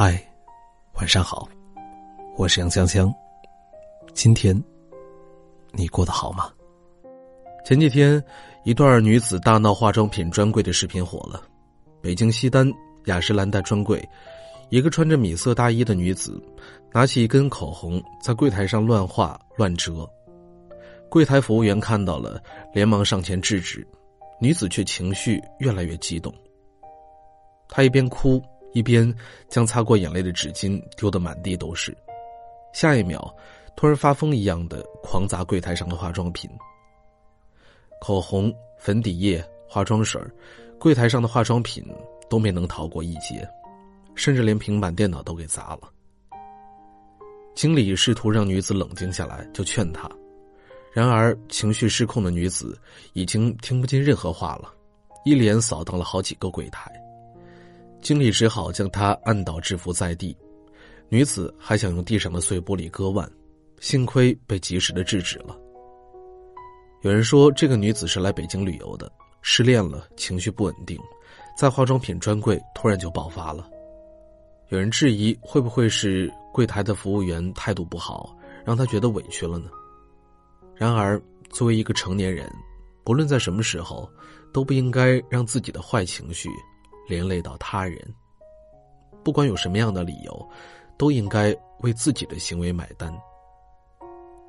嗨，晚上好，我是杨香香。今天你过得好吗？前几天，一段女子大闹化妆品专柜的视频火了。北京西单雅诗兰黛专柜，一个穿着米色大衣的女子，拿起一根口红在柜台上乱画乱折。柜台服务员看到了，连忙上前制止，女子却情绪越来越激动。她一边哭。一边将擦过眼泪的纸巾丢得满地都是，下一秒，突然发疯一样的狂砸柜台上的化妆品。口红、粉底液、化妆水，柜台上的化妆品都没能逃过一劫，甚至连平板电脑都给砸了。经理试图让女子冷静下来，就劝她，然而情绪失控的女子已经听不进任何话了，一连扫荡了好几个柜台。经理只好将她按倒制服在地，女子还想用地上的碎玻璃割腕，幸亏被及时的制止了。有人说这个女子是来北京旅游的，失恋了，情绪不稳定，在化妆品专柜突然就爆发了。有人质疑会不会是柜台的服务员态度不好，让她觉得委屈了呢？然而，作为一个成年人，不论在什么时候，都不应该让自己的坏情绪。连累到他人，不管有什么样的理由，都应该为自己的行为买单。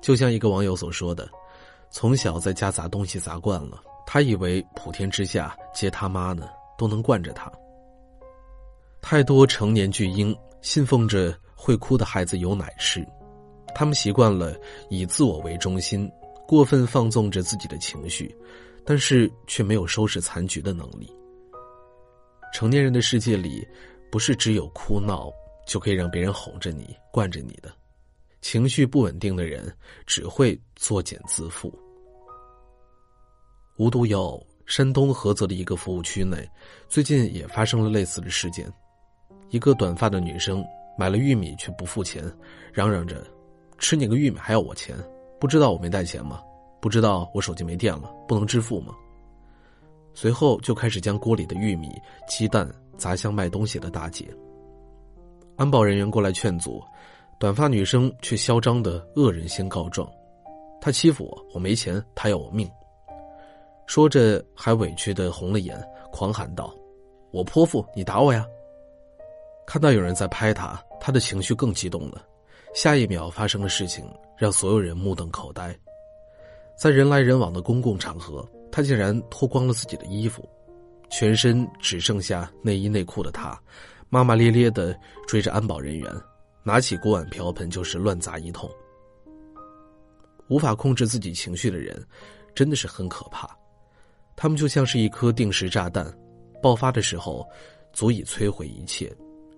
就像一个网友所说的：“从小在家砸东西砸惯了，他以为普天之下皆他妈呢都能惯着他。”太多成年巨婴信奉着会哭的孩子有奶吃，他们习惯了以自我为中心，过分放纵着自己的情绪，但是却没有收拾残局的能力。成年人的世界里，不是只有哭闹就可以让别人哄着你、惯着你的。情绪不稳定的人只会作茧自缚。无独有偶，山东菏泽的一个服务区内，最近也发生了类似的事件。一个短发的女生买了玉米却不付钱，嚷嚷着：“吃你个玉米还要我钱？不知道我没带钱吗？不知道我手机没电了，不能支付吗？”随后就开始将锅里的玉米、鸡蛋砸向卖东西的大姐。安保人员过来劝阻，短发女生却嚣张的恶人先告状：“他欺负我，我没钱，他要我命。”说着还委屈的红了眼，狂喊道：“我泼妇，你打我呀！”看到有人在拍他，他的情绪更激动了。下一秒发生的事情让所有人目瞪口呆，在人来人往的公共场合。他竟然脱光了自己的衣服，全身只剩下内衣内裤的他，骂骂咧咧的追着安保人员，拿起锅碗瓢盆就是乱砸一通。无法控制自己情绪的人，真的是很可怕。他们就像是一颗定时炸弹，爆发的时候，足以摧毁一切，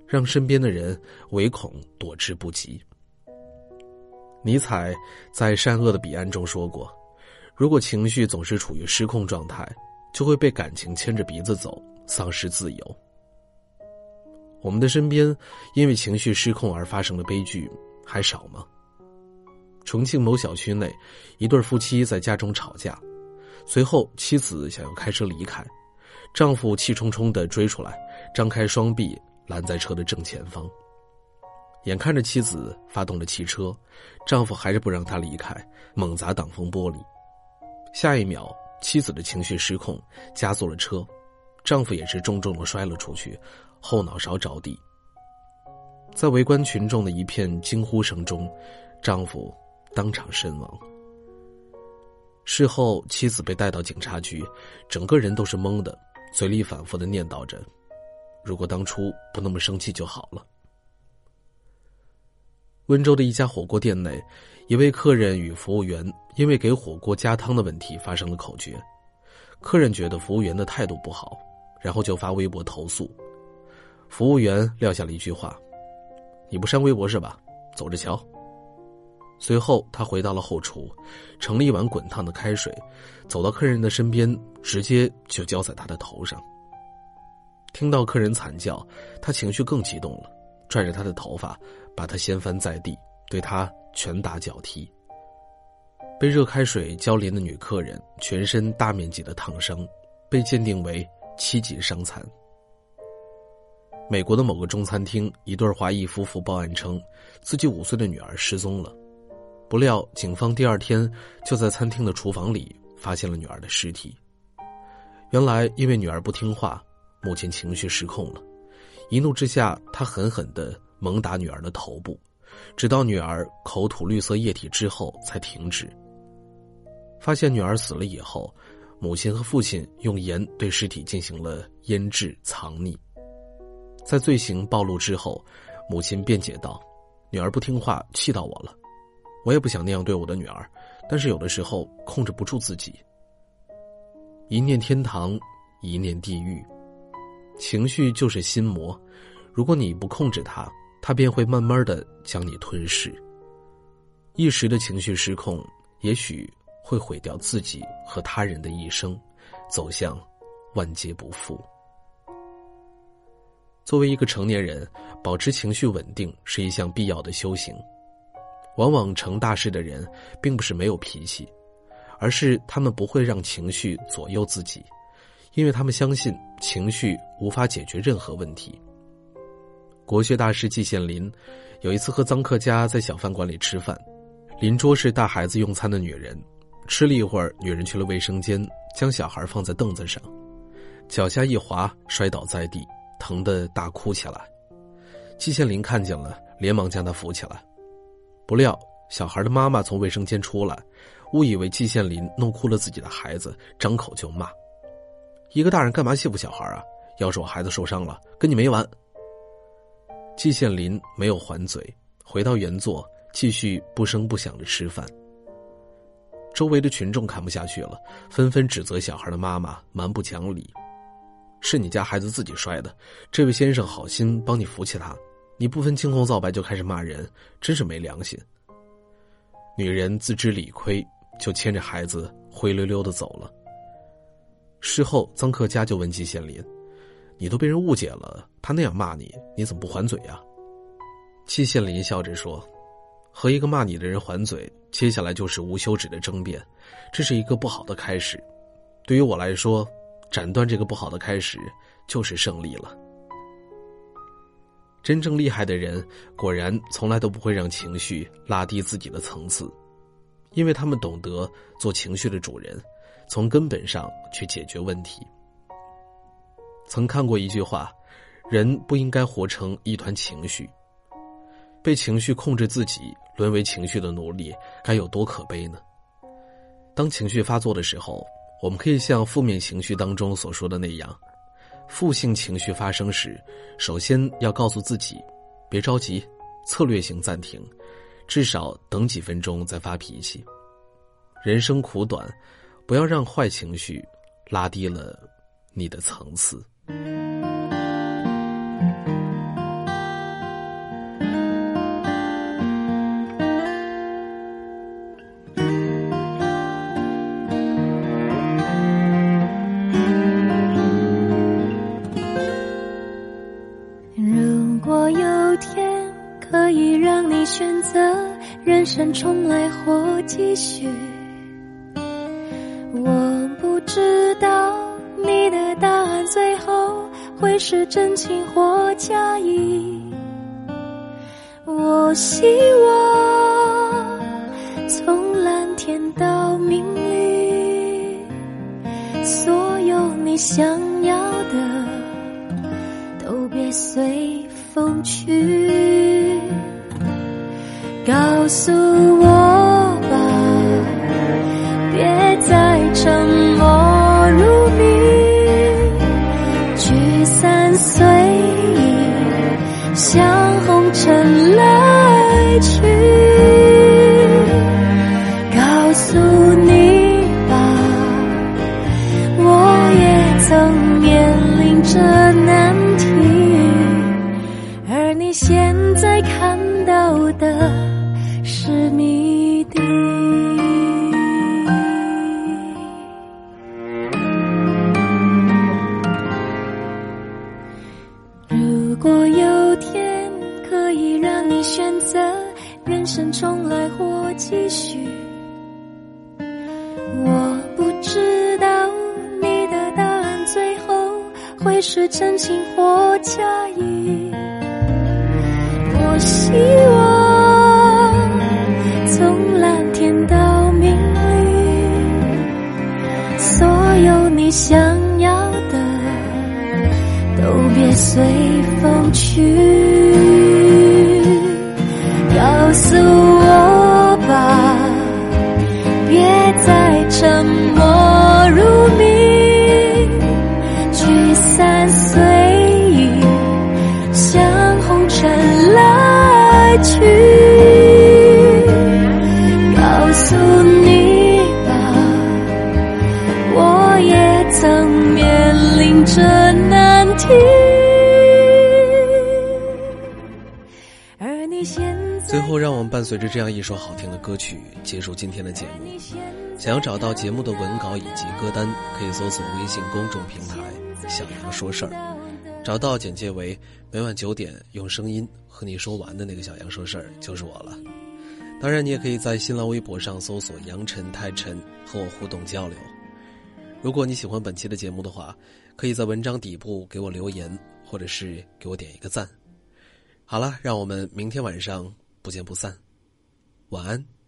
让身边的人唯恐躲之不及。尼采在《善恶的彼岸》中说过。如果情绪总是处于失控状态，就会被感情牵着鼻子走，丧失自由。我们的身边因为情绪失控而发生的悲剧还少吗？重庆某小区内，一对夫妻在家中吵架，随后妻子想要开车离开，丈夫气冲冲的追出来，张开双臂拦在车的正前方。眼看着妻子发动了汽车，丈夫还是不让她离开，猛砸挡风玻璃。下一秒，妻子的情绪失控，加速了车，丈夫也是重重的摔了出去，后脑勺着地。在围观群众的一片惊呼声中，丈夫当场身亡。事后，妻子被带到警察局，整个人都是懵的，嘴里反复的念叨着：“如果当初不那么生气就好了。”温州的一家火锅店内，一位客人与服务员因为给火锅加汤的问题发生了口角。客人觉得服务员的态度不好，然后就发微博投诉。服务员撂下了一句话：“你不删微博是吧？走着瞧。”随后，他回到了后厨，盛了一碗滚烫的开水，走到客人的身边，直接就浇在他的头上。听到客人惨叫，他情绪更激动了，拽着他的头发。把他掀翻在地，对他拳打脚踢。被热开水浇淋的女客人全身大面积的烫伤，被鉴定为七级伤残。美国的某个中餐厅，一对华裔夫妇报案称，自己五岁的女儿失踪了。不料，警方第二天就在餐厅的厨房里发现了女儿的尸体。原来，因为女儿不听话，母亲情绪失控了，一怒之下，她狠狠的猛打女儿的头部，直到女儿口吐绿色液体之后才停止。发现女儿死了以后，母亲和父亲用盐对尸体进行了腌制藏匿。在罪行暴露之后，母亲辩解道：“女儿不听话，气到我了。我也不想那样对我的女儿，但是有的时候控制不住自己。一念天堂，一念地狱。情绪就是心魔，如果你不控制它，它便会慢慢的将你吞噬。一时的情绪失控，也许会毁掉自己和他人的一生，走向万劫不复。”作为一个成年人，保持情绪稳定是一项必要的修行。往往成大事的人，并不是没有脾气，而是他们不会让情绪左右自己，因为他们相信情绪无法解决任何问题。国学大师季羡林有一次和臧克家在小饭馆里吃饭，邻桌是带孩子用餐的女人，吃了一会儿，女人去了卫生间，将小孩放在凳子上，脚下一滑，摔倒在地。疼得大哭起来，季羡林看见了，连忙将他扶起来。不料小孩的妈妈从卫生间出来，误以为季羡林弄哭了自己的孩子，张口就骂：“一个大人干嘛欺负小孩啊？要是我孩子受伤了，跟你没完！”季羡林没有还嘴，回到原座，继续不声不响的吃饭。周围的群众看不下去了，纷纷指责小孩的妈妈蛮不讲理。是你家孩子自己摔的，这位先生好心帮你扶起他，你不分青红皂白就开始骂人，真是没良心。女人自知理亏，就牵着孩子灰溜溜的走了。事后，臧克家就问季羡林：“你都被人误解了，他那样骂你，你怎么不还嘴呀？”季羡林笑着说：“和一个骂你的人还嘴，接下来就是无休止的争辩，这是一个不好的开始。对于我来说。”斩断这个不好的开始，就是胜利了。真正厉害的人，果然从来都不会让情绪拉低自己的层次，因为他们懂得做情绪的主人，从根本上去解决问题。曾看过一句话：人不应该活成一团情绪，被情绪控制自己，沦为情绪的奴隶，该有多可悲呢？当情绪发作的时候。我们可以像负面情绪当中所说的那样，负性情绪发生时，首先要告诉自己，别着急，策略性暂停，至少等几分钟再发脾气。人生苦短，不要让坏情绪拉低了你的层次。如果有天可以让你选择人生重来或继续会是真情或假意。我希望从蓝天到明里，所有你想要的都别随风去。告诉我吧，别再沉默如谜，去随意，像红尘是真情或假意。我希望从蓝天到明里，所有你想最后，让我们伴随着这样一首好听的歌曲结束今天的节目。想要找到节目的文稿以及歌单，可以搜索微信公众平台“小杨说事儿”，找到简介为每晚九点用声音和你说完的那个小杨说事儿就是我了。当然，你也可以在新浪微博上搜索“杨晨太晨”和我互动交流。如果你喜欢本期的节目的话，可以在文章底部给我留言，或者是给我点一个赞。好了，让我们明天晚上不见不散。晚安。